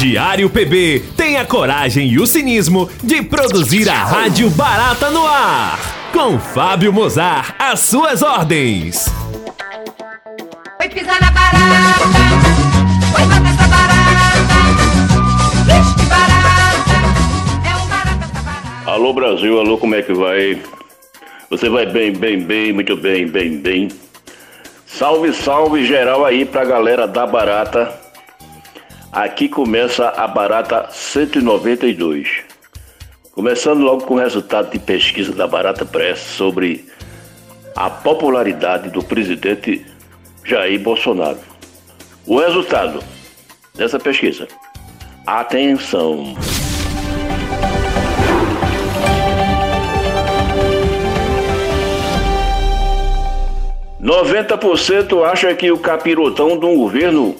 Diário PB tem a coragem e o cinismo de produzir a Rádio Barata no ar. Com Fábio Mozart, às suas ordens. Foi pisar na barata, foi matar essa barata. Vixe, que barata, é um barata essa barata. Alô Brasil, alô, como é que vai? Você vai bem, bem, bem, muito bem, bem, bem. Salve, salve geral aí pra galera da Barata. Aqui começa a Barata 192. Começando logo com o resultado de pesquisa da Barata Press sobre a popularidade do presidente Jair Bolsonaro. O resultado dessa pesquisa. Atenção! 90% acha que o capirotão de um governo,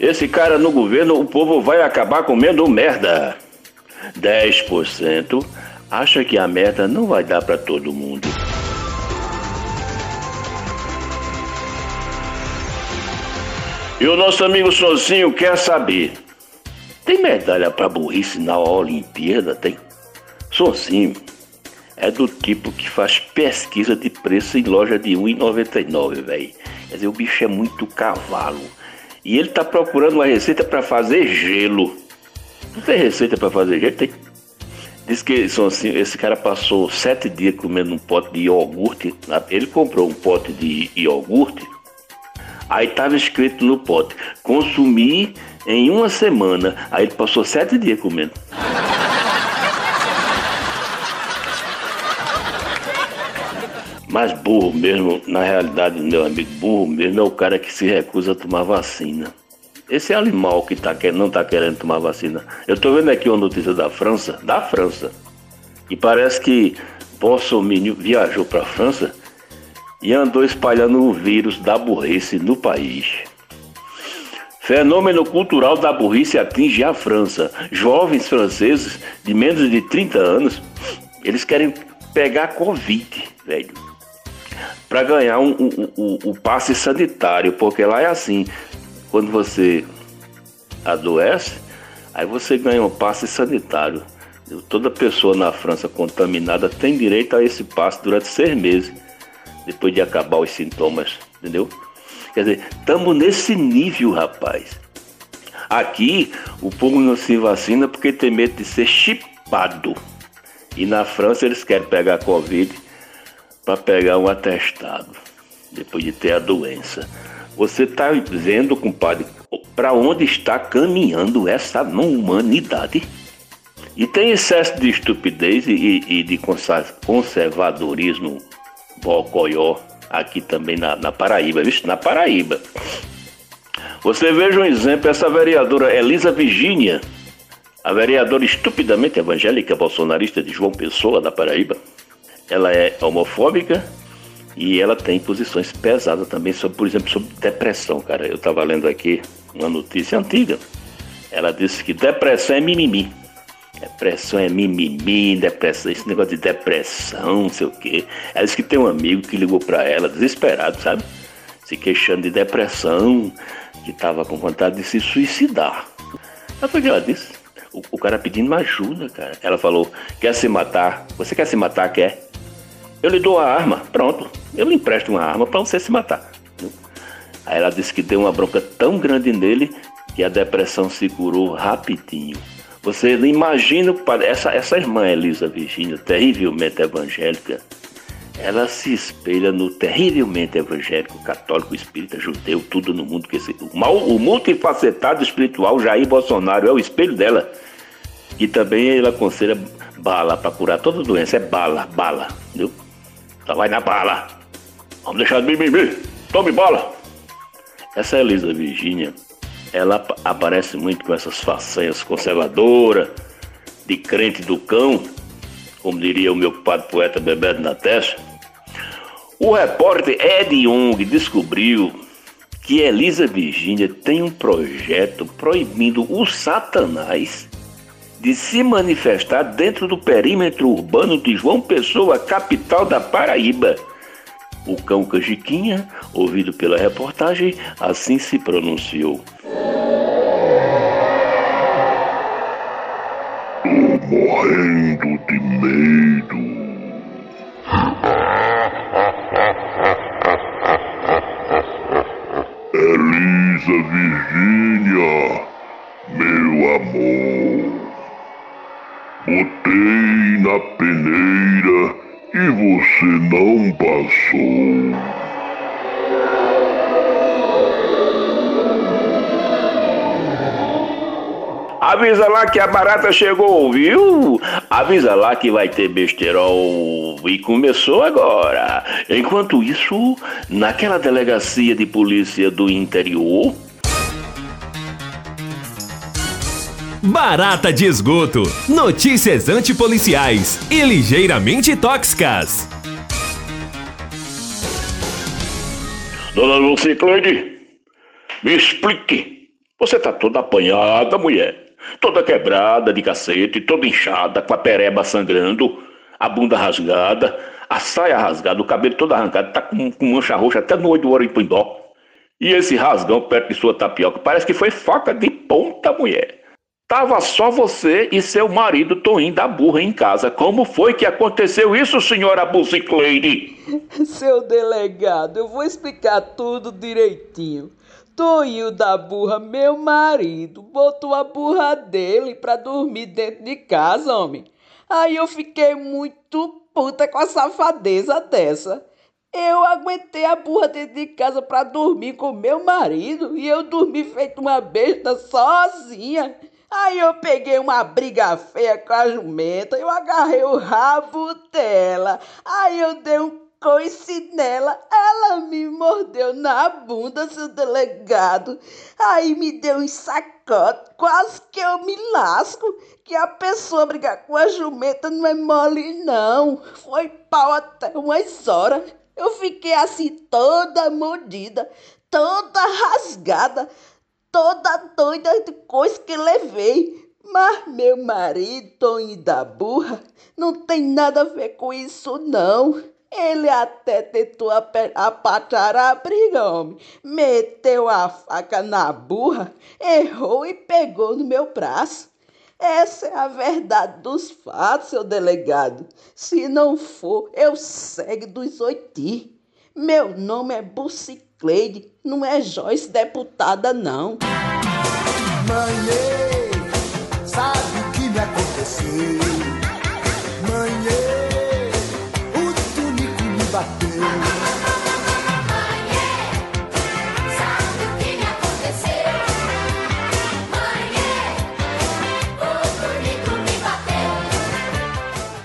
esse cara no governo, o povo vai acabar comendo merda. 10% acha que a merda não vai dar para todo mundo. E o nosso amigo Sozinho quer saber: tem medalha para burrice na Olimpíada? Tem? Sozinho é do tipo que faz pesquisa de preço em loja de 1,99, velho. Quer dizer, o bicho é muito cavalo. E ele tá procurando uma receita para fazer gelo. Não tem receita para fazer gelo? Tem. Diz que assim, esse cara passou sete dias comendo um pote de iogurte. Ele comprou um pote de iogurte. Aí tava escrito no pote: consumir em uma semana. Aí ele passou sete dias comendo. Mas burro mesmo, na realidade, meu amigo, burro mesmo é o cara que se recusa a tomar vacina. Esse animal que tá, não está querendo tomar vacina. Eu estou vendo aqui uma notícia da França, da França, e parece que Bolsonaro viajou para a França e andou espalhando o vírus da burrice no país. Fenômeno cultural da burrice atinge a França. Jovens franceses de menos de 30 anos, eles querem pegar Covid, velho para ganhar um, um, um, um passe sanitário, porque lá é assim, quando você adoece, aí você ganha um passe sanitário. Toda pessoa na França contaminada tem direito a esse passe durante seis meses, depois de acabar os sintomas, entendeu? Quer dizer, estamos nesse nível, rapaz. Aqui, o povo não se vacina porque tem medo de ser chipado. E na França eles querem pegar Covid para pegar um atestado depois de ter a doença. Você está vendo, compadre, para onde está caminhando essa humanidade? E tem excesso de estupidez e, e de conservadorismo bocoió aqui também na, na Paraíba, viu? Na Paraíba. Você veja um exemplo, essa vereadora Elisa Virgínia, a vereadora estupidamente evangélica bolsonarista de João Pessoa, da Paraíba, ela é homofóbica e ela tem posições pesadas também sobre, por exemplo, sobre depressão, cara. Eu estava lendo aqui uma notícia antiga. Ela disse que depressão é mimimi. Depressão é mimimi, depressão, esse negócio de depressão, não sei o quê. Ela disse que tem um amigo que ligou para ela, desesperado, sabe? Se queixando de depressão, que estava com vontade de se suicidar. Mas foi o que ela disse. O, o cara pedindo ajuda, cara. Ela falou: quer se matar? Você quer se matar? Quer? Eu lhe dou a arma, pronto. Eu lhe empresto uma arma para você se matar. Aí ela disse que deu uma bronca tão grande nele que a depressão se curou rapidinho. Você imagina essa, essa irmã Elisa Virginia, terrivelmente evangélica, ela se espelha no terrivelmente evangélico, católico, espírita, judeu, tudo no mundo que o, mal, o multifacetado espiritual Jair Bolsonaro é o espelho dela. E também ela aconselha bala para curar toda doença, é bala, bala, entendeu? Só vai na bala. Vamos deixar de mimimi. Tome bala. Essa Elisa Virgínia, ela aparece muito com essas façanhas conservadoras, de crente do cão, como diria o meu padre poeta Bebeto na testa. O repórter Ed Young descobriu que Elisa Virgínia tem um projeto proibindo o Satanás de se manifestar dentro do perímetro urbano de João Pessoa, capital da Paraíba. O cão Cajiquinha, ouvido pela reportagem, assim se pronunciou. morrendo de medo. Elisa Virgínia, meu amor, botei na peneira e você não passou. Avisa lá que a barata chegou, viu? Avisa lá que vai ter besterol. E começou agora. Enquanto isso, naquela delegacia de polícia do interior. Barata de esgoto. Notícias antipoliciais e ligeiramente tóxicas. Dona Luciclade, me explique. Você tá toda apanhada, mulher. Toda quebrada de cacete, toda inchada, com a pereba sangrando, a bunda rasgada, a saia rasgada, o cabelo todo arrancado, tá com, com mancha roxa até no olho do pindó. E esse rasgão perto de sua tapioca parece que foi faca de ponta, mulher. Tava só você e seu marido Toim da burra em casa. Como foi que aconteceu isso, senhora Bucicleide? Seu delegado, eu vou explicar tudo direitinho. Toinho da burra, meu marido, botou a burra dele pra dormir dentro de casa, homem. Aí eu fiquei muito puta com a safadeza dessa. Eu aguentei a burra dentro de casa pra dormir com meu marido e eu dormi feito uma besta sozinha. Aí eu peguei uma briga feia com a jumenta, eu agarrei o rabo dela. Aí eu dei um coice nela, ela me mordeu na bunda, seu delegado. Aí me deu um sacote, quase que eu me lasco. Que a pessoa brigar com a jumenta não é mole, não. Foi pau até umas horas. Eu fiquei assim, toda mordida, toda rasgada, toda doida de coisa que levei. Mas meu marido, Toninho da burra, não tem nada a ver com isso, não. Ele até tentou apatar a briga, homem. Meteu a faca na burra, errou e pegou no meu braço. Essa é a verdade dos fatos, seu delegado. Se não for, eu segue dos oiti. Meu nome é Bucicleide, não é Joyce deputada, não. Mãe, sabe o que me aconteceu?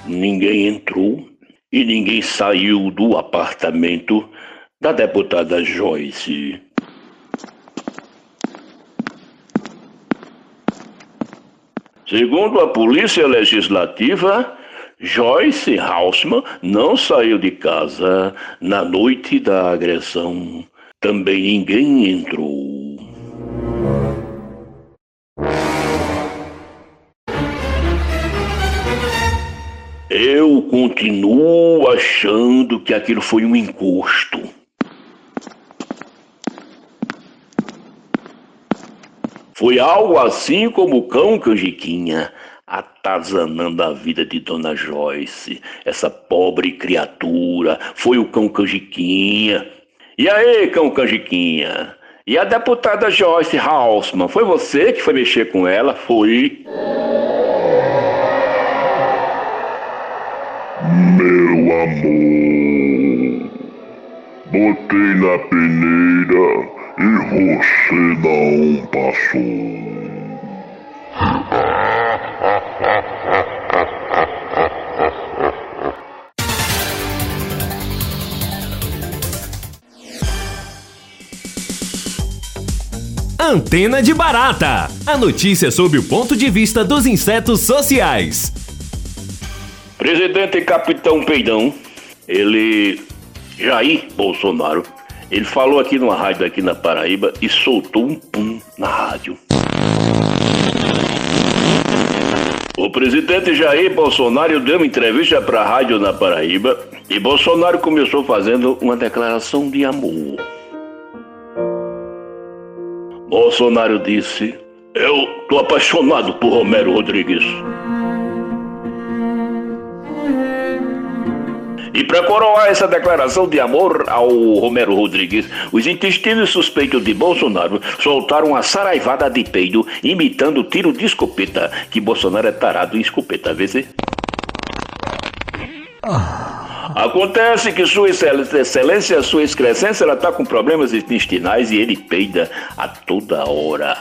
ninguém entrou e ninguém saiu do apartamento da deputada Joyce. Segundo a Polícia Legislativa, Joyce Hausmann não saiu de casa na noite da agressão. Também ninguém entrou. Eu continuo achando que aquilo foi um encosto. Foi algo assim como o cão canjiquinha atazanando a vida de Dona Joyce, essa pobre criatura. Foi o cão canjiquinha. E aí, cão canjiquinha? E a deputada Joyce Hausmann, foi você que foi mexer com ela? Foi. Meu amor, botei na peneira e você não passou. Antena de Barata. A notícia sob o ponto de vista dos insetos sociais. Presidente Capitão Peidão, ele, Jair Bolsonaro, ele falou aqui numa rádio aqui na Paraíba e soltou um pum na rádio. O presidente Jair Bolsonaro deu uma entrevista para a rádio na Paraíba e Bolsonaro começou fazendo uma declaração de amor. Bolsonaro disse: Eu tô apaixonado por Romero Rodrigues. E para coroar essa declaração de amor ao Romero Rodrigues, os intestinos suspeitos de Bolsonaro soltaram uma saraivada de peido imitando tiro de escopeta, que Bolsonaro é tarado em escopeta, vê se? Acontece que Sua Excelência, Sua Excrescência, ela tá com problemas intestinais e ele peida a toda hora.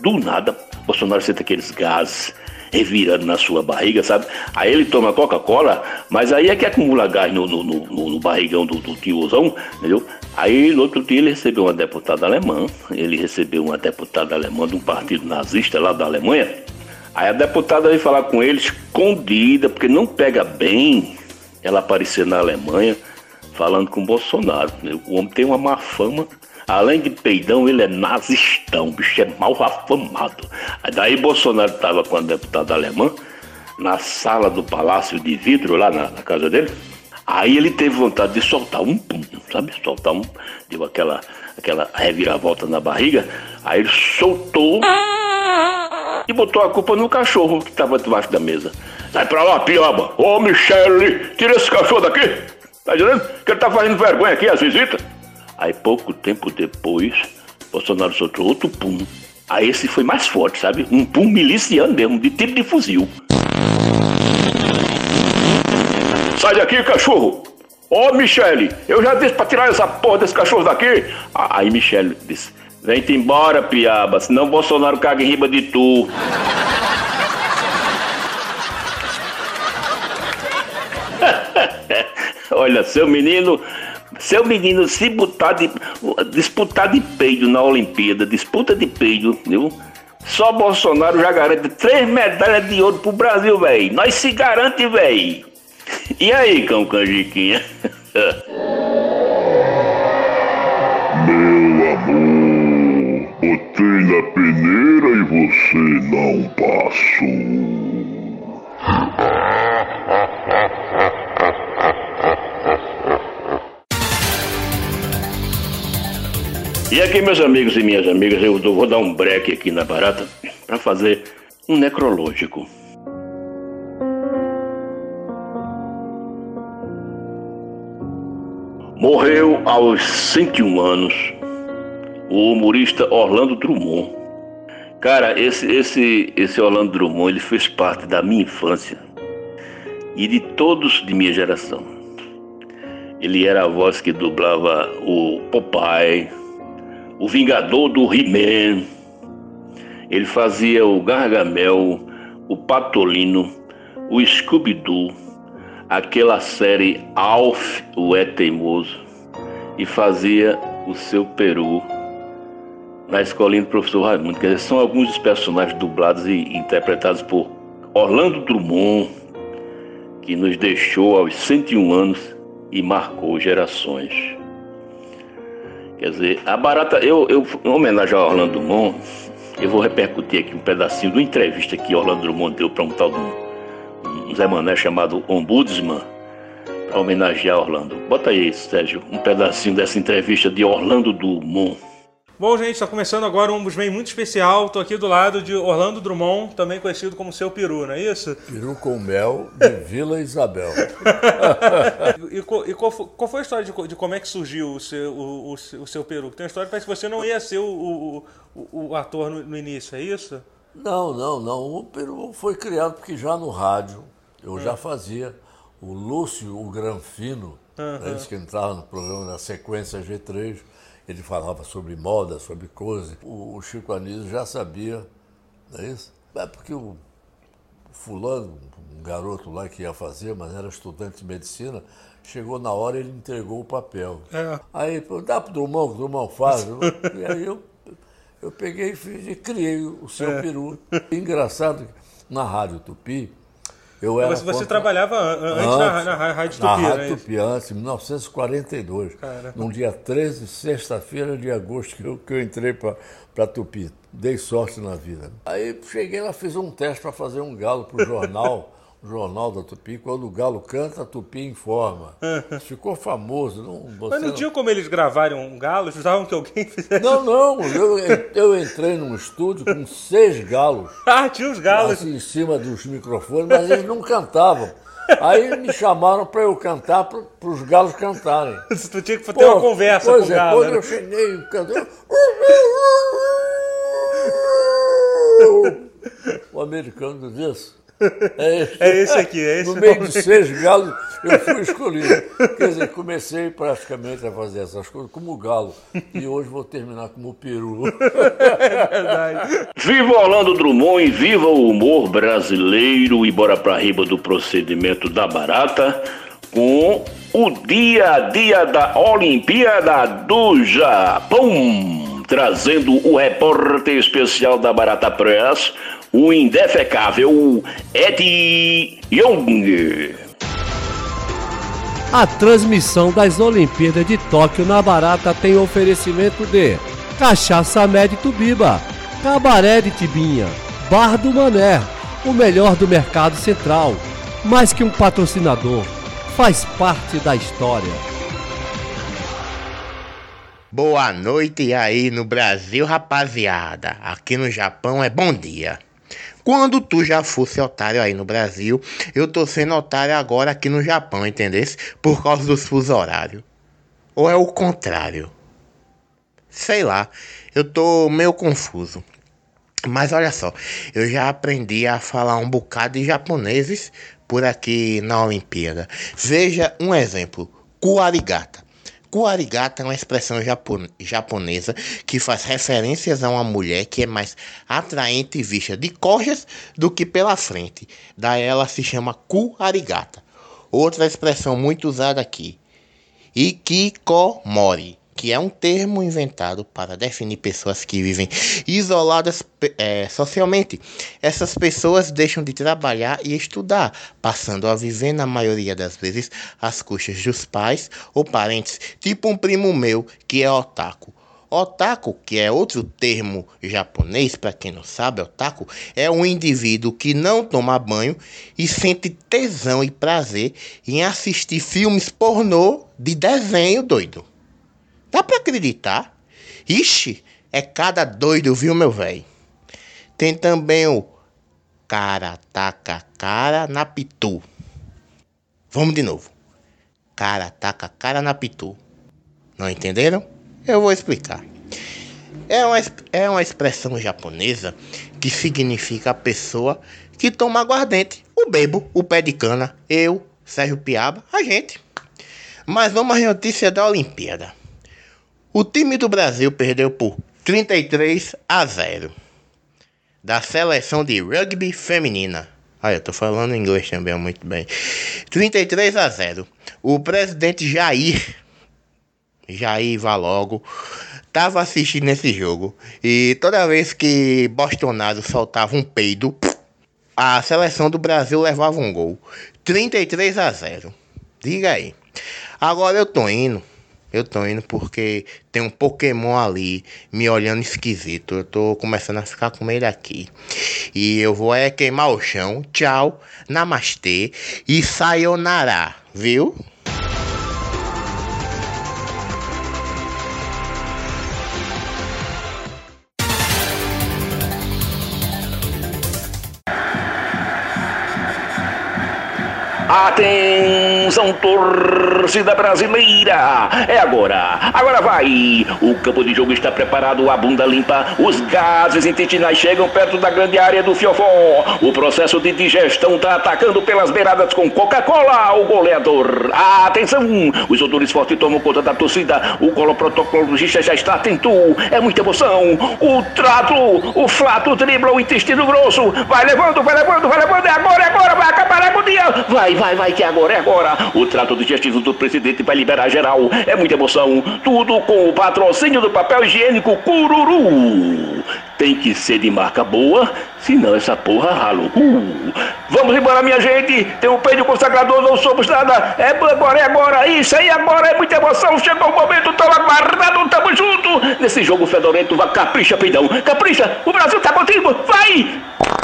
Do nada, Bolsonaro sente aqueles gases revirando na sua barriga, sabe? Aí ele toma Coca-Cola, mas aí é que acumula gás no, no, no, no barrigão do, do tiozão, entendeu? Aí no outro dia ele recebeu uma deputada alemã, ele recebeu uma deputada alemã de um partido nazista lá da Alemanha. Aí a deputada veio falar com ele escondida, porque não pega bem ela aparecer na Alemanha falando com Bolsonaro. né? O homem tem uma má fama. Além de peidão, ele é nazistão, o bicho é mal afamado. Aí daí Bolsonaro estava com a deputada alemã na sala do Palácio de Vidro, lá na, na casa dele. Aí ele teve vontade de soltar um pum, sabe? Soltar um, deu aquela, aquela reviravolta na barriga. Aí ele soltou e botou a culpa no cachorro que estava debaixo da mesa. Sai pra lá, piaba! Ô, Michele, tira esse cachorro daqui! Tá entendendo? Que ele tá fazendo vergonha aqui, as visitas. Aí, pouco tempo depois, Bolsonaro soltou outro pum. Aí esse foi mais forte, sabe? Um pum miliciano mesmo, de tiro de fuzil. Sai daqui, cachorro! Ô, Michele, eu já disse pra tirar essa porra desse cachorro daqui. Ah, Aí Michele disse, vem-te embora, piaba, senão Bolsonaro caga em riba de tu. Olha, seu menino, seu menino se botar de, disputar de peido na Olimpíada, disputa de peido, viu? Só Bolsonaro já garante três medalhas de ouro pro Brasil, velho. Nós se garante, velho. E aí, cão canjiquinha? Meu amor, botei na peneira e você não passou. E aqui, meus amigos e minhas amigas, eu vou dar um break aqui na barata para fazer um necrológico. Morreu aos 101 anos o humorista Orlando Drummond. Cara, esse, esse, esse Orlando Drummond ele fez parte da minha infância e de todos de minha geração. Ele era a voz que dublava o Popeye, o Vingador do He-Man. Ele fazia o Gargamel, o Patolino, o Scooby-Doo, aquela série Alf, o É Teimoso, e fazia o seu peru na escolinha do professor Raimundo. Quer dizer, são alguns dos personagens dublados e interpretados por Orlando Drummond, que nos deixou aos 101 anos e marcou gerações. Quer dizer, a barata, eu, eu em homenagem ao Orlando Drummond, eu vou repercutir aqui um pedacinho de uma entrevista que Orlando Drummond deu para um tal de um, um Zé Mané chamado Ombudsman, para homenagear Orlando. Bota aí, Sérgio, um pedacinho dessa entrevista de Orlando Drummond. Bom, gente, está começando agora um Ombudsman muito especial. Tô aqui do lado de Orlando Drummond, também conhecido como Seu Peru, não é isso? Peru com mel de Vila Isabel. E, e qual, qual foi a história de, de como é que surgiu o seu, o, o, o seu Peru? Tem uma história que parece que você não ia ser o, o, ator no, no início, é isso? Não, não, não. O Peru foi criado porque já no rádio eu já fazia. O Lúcio, o Granfino, né, esse que entrava no programa da sequência G3, ele falava sobre moda, sobre coisas. O, o Chico Anísio já sabia, não é isso? É porque o fulano, um garoto lá que ia fazer, mas era estudante de medicina, chegou na hora e ele entregou o papel. É. Aí, pô, dá pro Drummond, que o Drummond faz. e aí eu, eu peguei e fiz e criei o seu peru. Engraçado, na Rádio Tupi, eu era... Você, você contra- trabalhava an- an- antes, na, na Rádio na Tupi, Rádio né? Tupi, antes, em 1942. Caramba. Num dia 13, sexta-feira de agosto, que eu, que eu entrei para Tupi. Dei sorte na vida. Aí cheguei lá, fiz um teste para fazer um galo para o jornal, jornal da Tupi. Quando o galo canta, a Tupi informa. Ficou famoso. Não, Mas não não- tinha como eles gravarem um galo? Eles precisavam que alguém fizesse. Não, não, eu, eu entrei num estúdio com seis galos, Ah, tinha os galos. assim, em cima dos microfones, mas eles não cantavam. Aí me chamaram para eu cantar para os galos cantarem. Tu tinha que ter uma Pô, conversa pois com o é, galo. Quando né? eu cheguei cantando. O americano disse. É esse, É esse aqui, é esse No meio de seis galos, eu fui escolhido. Quer dizer, comecei praticamente a fazer essas coisas como galo. E hoje vou terminar como peru. Viva Orlando Drummond e viva o humor brasileiro e bora pra riba do procedimento da barata com o dia a dia da Olimpíada do Japão, trazendo o repórter especial da Barata Press, o indefecável Ed Young. A transmissão das Olimpíadas de Tóquio na Barata tem oferecimento de Cachaça Med Tubiba, Cabaré de Tibinha, Bar do Mané, o melhor do mercado central. Mais que um patrocinador, faz parte da história. Boa noite aí no Brasil, rapaziada. Aqui no Japão é bom dia. Quando tu já fosse otário aí no Brasil, eu tô sendo otário agora aqui no Japão, entendesse? Por causa dos fuso horário. Ou é o contrário? Sei lá, eu tô meio confuso. Mas olha só, eu já aprendi a falar um bocado de japoneses por aqui na Olimpíada. Veja um exemplo: kuarigata. Kuarigata é uma expressão japo- japonesa que faz referências a uma mulher que é mais atraente e vista de costas do que pela frente. Daí ela se chama kuarigata. Outra expressão muito usada aqui, Ikikomori, que é um termo inventado para definir pessoas que vivem isoladas eh, socialmente. Essas pessoas deixam de trabalhar e estudar, passando a viver, na maioria das vezes, às custas dos pais ou parentes, tipo um primo meu que é otaku. Otaku, que é outro termo japonês, para quem não sabe, otaku é um indivíduo que não toma banho e sente tesão e prazer em assistir filmes pornô de desenho doido. Dá pra acreditar? Ixi, é cada doido, viu, meu velho? Tem também o cara taca cara na pitu. Vamos de novo. Cara taca cara na pitu. Não entenderam? Eu vou explicar. É uma, é uma expressão japonesa que significa a pessoa que toma aguardente. O bebo, o pé de cana, eu, Sérgio Piaba, a gente. Mas vamos às notícias da Olimpíada. O time do Brasil perdeu por 33 a 0 da seleção de rugby feminina. Ah, eu tô falando inglês também muito bem. 33 a 0. O presidente Jair Jair vá logo tava assistindo esse jogo e toda vez que Bolsonaro soltava um peido, a seleção do Brasil levava um gol. 33 a 0. Diga aí. Agora eu tô indo. Eu tô indo porque tem um Pokémon ali me olhando esquisito. Eu tô começando a ficar com medo aqui. E eu vou é queimar o chão. Tchau, namastê e sayonara, viu? Atenção, torcida brasileira! É agora! Agora vai! O campo de jogo está preparado, a bunda limpa, os gases intestinais chegam perto da grande área do fiofó. O processo de digestão está atacando pelas beiradas com Coca-Cola, o goleador. Atenção! Os odores fortes tomam conta da torcida. O coloprotocologista já está atento. É muita emoção. O trato, o flato dribla o intestino grosso. Vai levando, vai levando, vai levando. É agora, é agora, vai acabar a agonia. Vai, vai, vai, que é agora, é agora. O trato digestivo do presidente vai liberar geral. É muita emoção. Tudo com o patrocínio do papel higiênico Cururu. Tem que ser de marca boa, senão essa porra rala o cu. Vamos embora, minha gente. Tem um peido consagrador, não somos nada. É agora, é agora. Isso aí agora é muita emoção. Chegou o momento, tamo aguardado, tamo junto. Nesse jogo fedorento, vai capricha, peidão. Capricha, o Brasil tá contigo. Vai!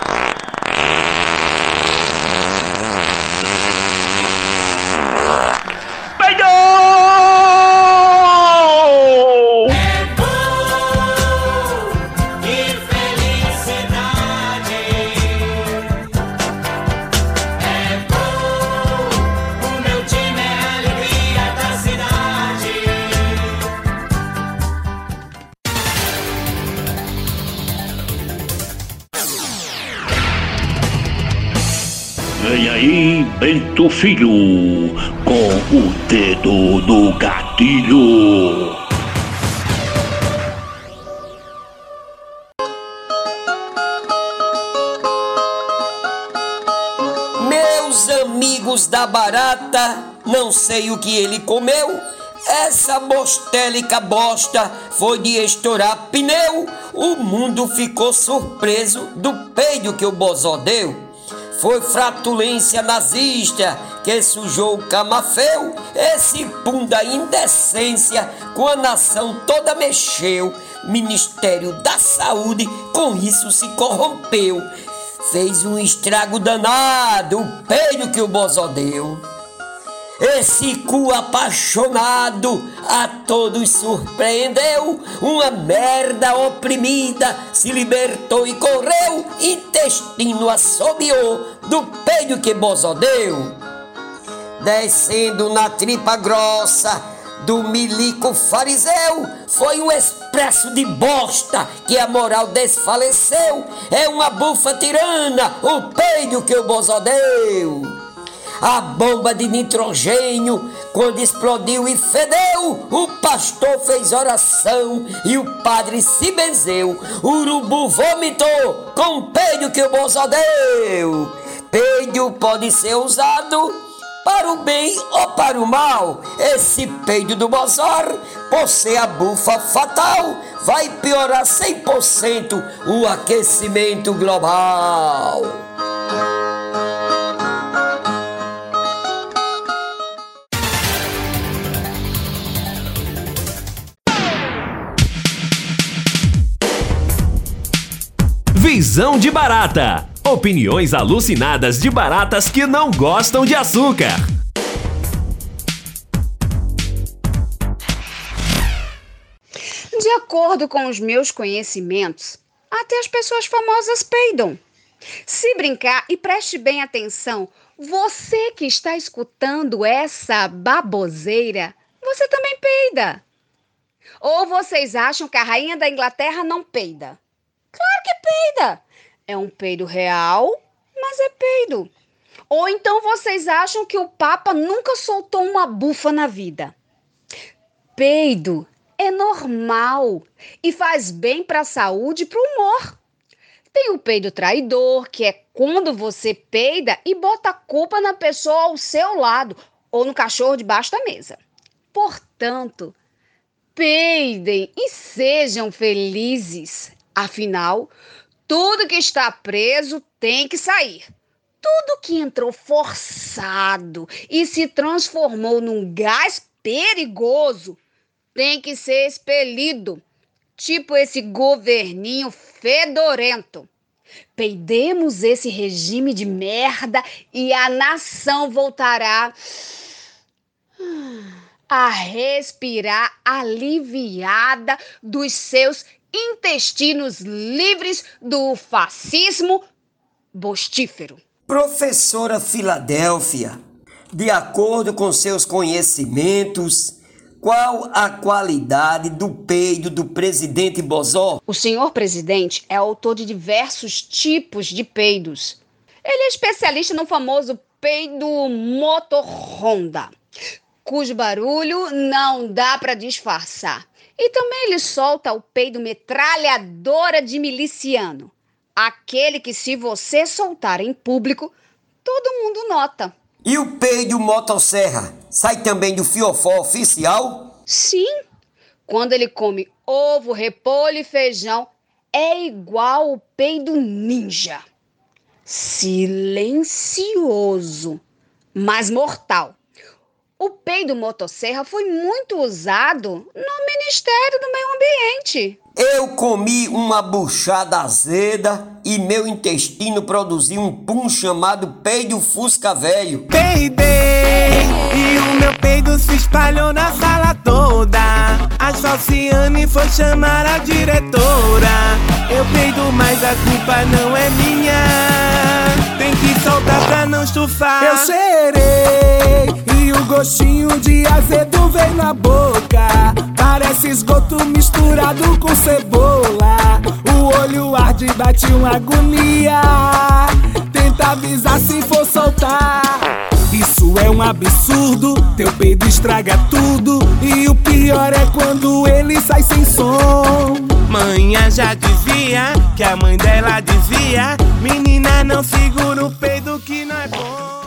Bento Filho, com o dedo no gatilho. Meus amigos da barata, não sei o que ele comeu. Essa bostélica bosta foi de estourar pneu. O mundo ficou surpreso do peido que o bozó deu. Foi fratulência nazista que sujou o camafeu. Esse pum da indecência com a nação toda mexeu. Ministério da Saúde com isso se corrompeu. Fez um estrago danado o peido que o bozó deu. Esse cu apaixonado a todos surpreendeu. Uma merda oprimida se libertou e correu. Intestino assobiou do peido que Bozó deu. Descendo na tripa grossa do milico fariseu, foi um expresso de bosta que a moral desfaleceu. É uma bufa tirana o peido que o Bozó deu. A bomba de nitrogênio, quando explodiu e fedeu, o pastor fez oração e o padre se benzeu. O urubu vomitou com o peido que o Bozó deu. Peido pode ser usado para o bem ou para o mal. Esse peido do Bozor, por ser a bufa fatal, vai piorar 100% o aquecimento global. Visão de barata. Opiniões alucinadas de baratas que não gostam de açúcar. De acordo com os meus conhecimentos, até as pessoas famosas peidam. Se brincar e preste bem atenção, você que está escutando essa baboseira, você também peida. Ou vocês acham que a rainha da Inglaterra não peida? Claro que peida! É um peido real, mas é peido. Ou então vocês acham que o Papa nunca soltou uma bufa na vida? Peido é normal e faz bem para a saúde e para o humor. Tem o peido traidor, que é quando você peida e bota a culpa na pessoa ao seu lado ou no cachorro debaixo da mesa. Portanto, peidem e sejam felizes. Afinal, tudo que está preso tem que sair. Tudo que entrou forçado e se transformou num gás perigoso tem que ser expelido. Tipo esse governinho fedorento. Peidemos esse regime de merda e a nação voltará a respirar aliviada dos seus intestinos livres do fascismo bostífero. Professora Filadélfia, de acordo com seus conhecimentos, qual a qualidade do peido do presidente Bozó? O senhor presidente é autor de diversos tipos de peidos. Ele é especialista no famoso peido motor Honda, cujo barulho não dá para disfarçar. E também ele solta o peido metralhadora de miliciano, aquele que se você soltar em público, todo mundo nota. E o peido motosserra sai também do fiofó oficial? Sim, quando ele come ovo, repolho e feijão, é igual o peido ninja. Silencioso, mas mortal. O peido motosserra foi muito usado no Ministério do Meio Ambiente. Eu comi uma buchada azeda e meu intestino produziu um pum chamado peido fusca velho. Peidei e o meu peido se espalhou na sala toda. A Salciane foi chamar a diretora. Eu peido, mas a culpa não é minha. Tem que soltar pra não estufar. Eu o gostinho de azedo vem na boca. Parece esgoto misturado com cebola. O olho arde, bate uma agonia. Tenta avisar se for soltar. Isso é um absurdo, teu peido estraga tudo. E o pior é quando ele sai sem som. Manhã já dizia que a mãe dela dizia: Menina, não segura o peido que não é bom.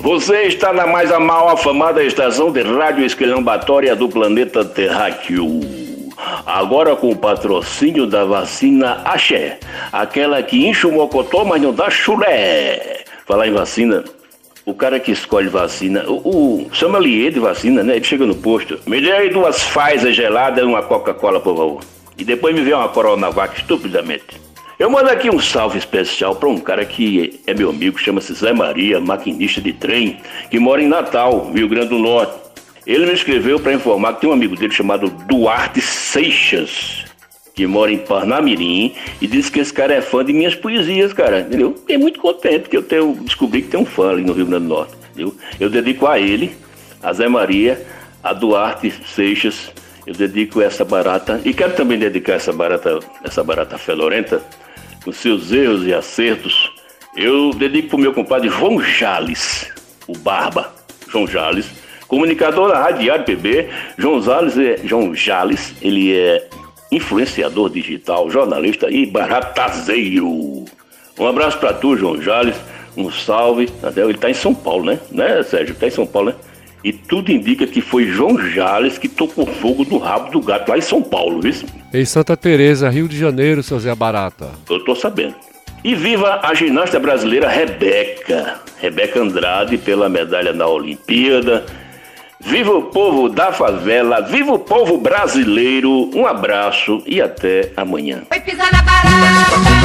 Você está na mais a mal afamada estação de rádio esquilhambatória do planeta terráqueo. Agora com o patrocínio da vacina Axé, aquela que enche o mocotó, mas não dá chulé. Falar em vacina, o cara que escolhe vacina, o, o sommelier de vacina, né? Ele chega no posto, me dê aí duas Pfizer geladas e uma Coca-Cola, por favor. E depois me vê uma Coronavac, estupidamente. Eu mando aqui um salve especial para um cara que é meu amigo, chama-se Zé Maria, maquinista de trem, que mora em Natal, Rio Grande do Norte. Ele me escreveu para informar que tem um amigo dele chamado Duarte Seixas, que mora em Parnamirim, e disse que esse cara é fã de minhas poesias, cara, entendeu? Fiquei muito contente que eu tenho, descobri que tem um fã ali no Rio Grande do Norte, entendeu? Eu dedico a ele, a Zé Maria, a Duarte Seixas, eu dedico essa barata, e quero também dedicar essa barata, essa barata felorenta, com seus erros e acertos, eu dedico pro meu compadre João Jales, o Barba, João Jales, comunicador da Rádio PB. João Jales é João Jales, ele é influenciador digital, jornalista e baratazeiro. Um abraço para tu, João Jales. Um salve. Ele tá em São Paulo, né? Né, Sérgio? Tá em São Paulo, né? E tudo indica que foi João Jales que tocou fogo do rabo do gato lá em São Paulo, viu? Em Santa Teresa, Rio de Janeiro, seu Zé Barata. Eu tô sabendo. E viva a ginasta brasileira Rebeca. Rebeca Andrade pela medalha na Olimpíada. Viva o povo da favela, viva o povo brasileiro. Um abraço e até amanhã. Foi pisar na barata,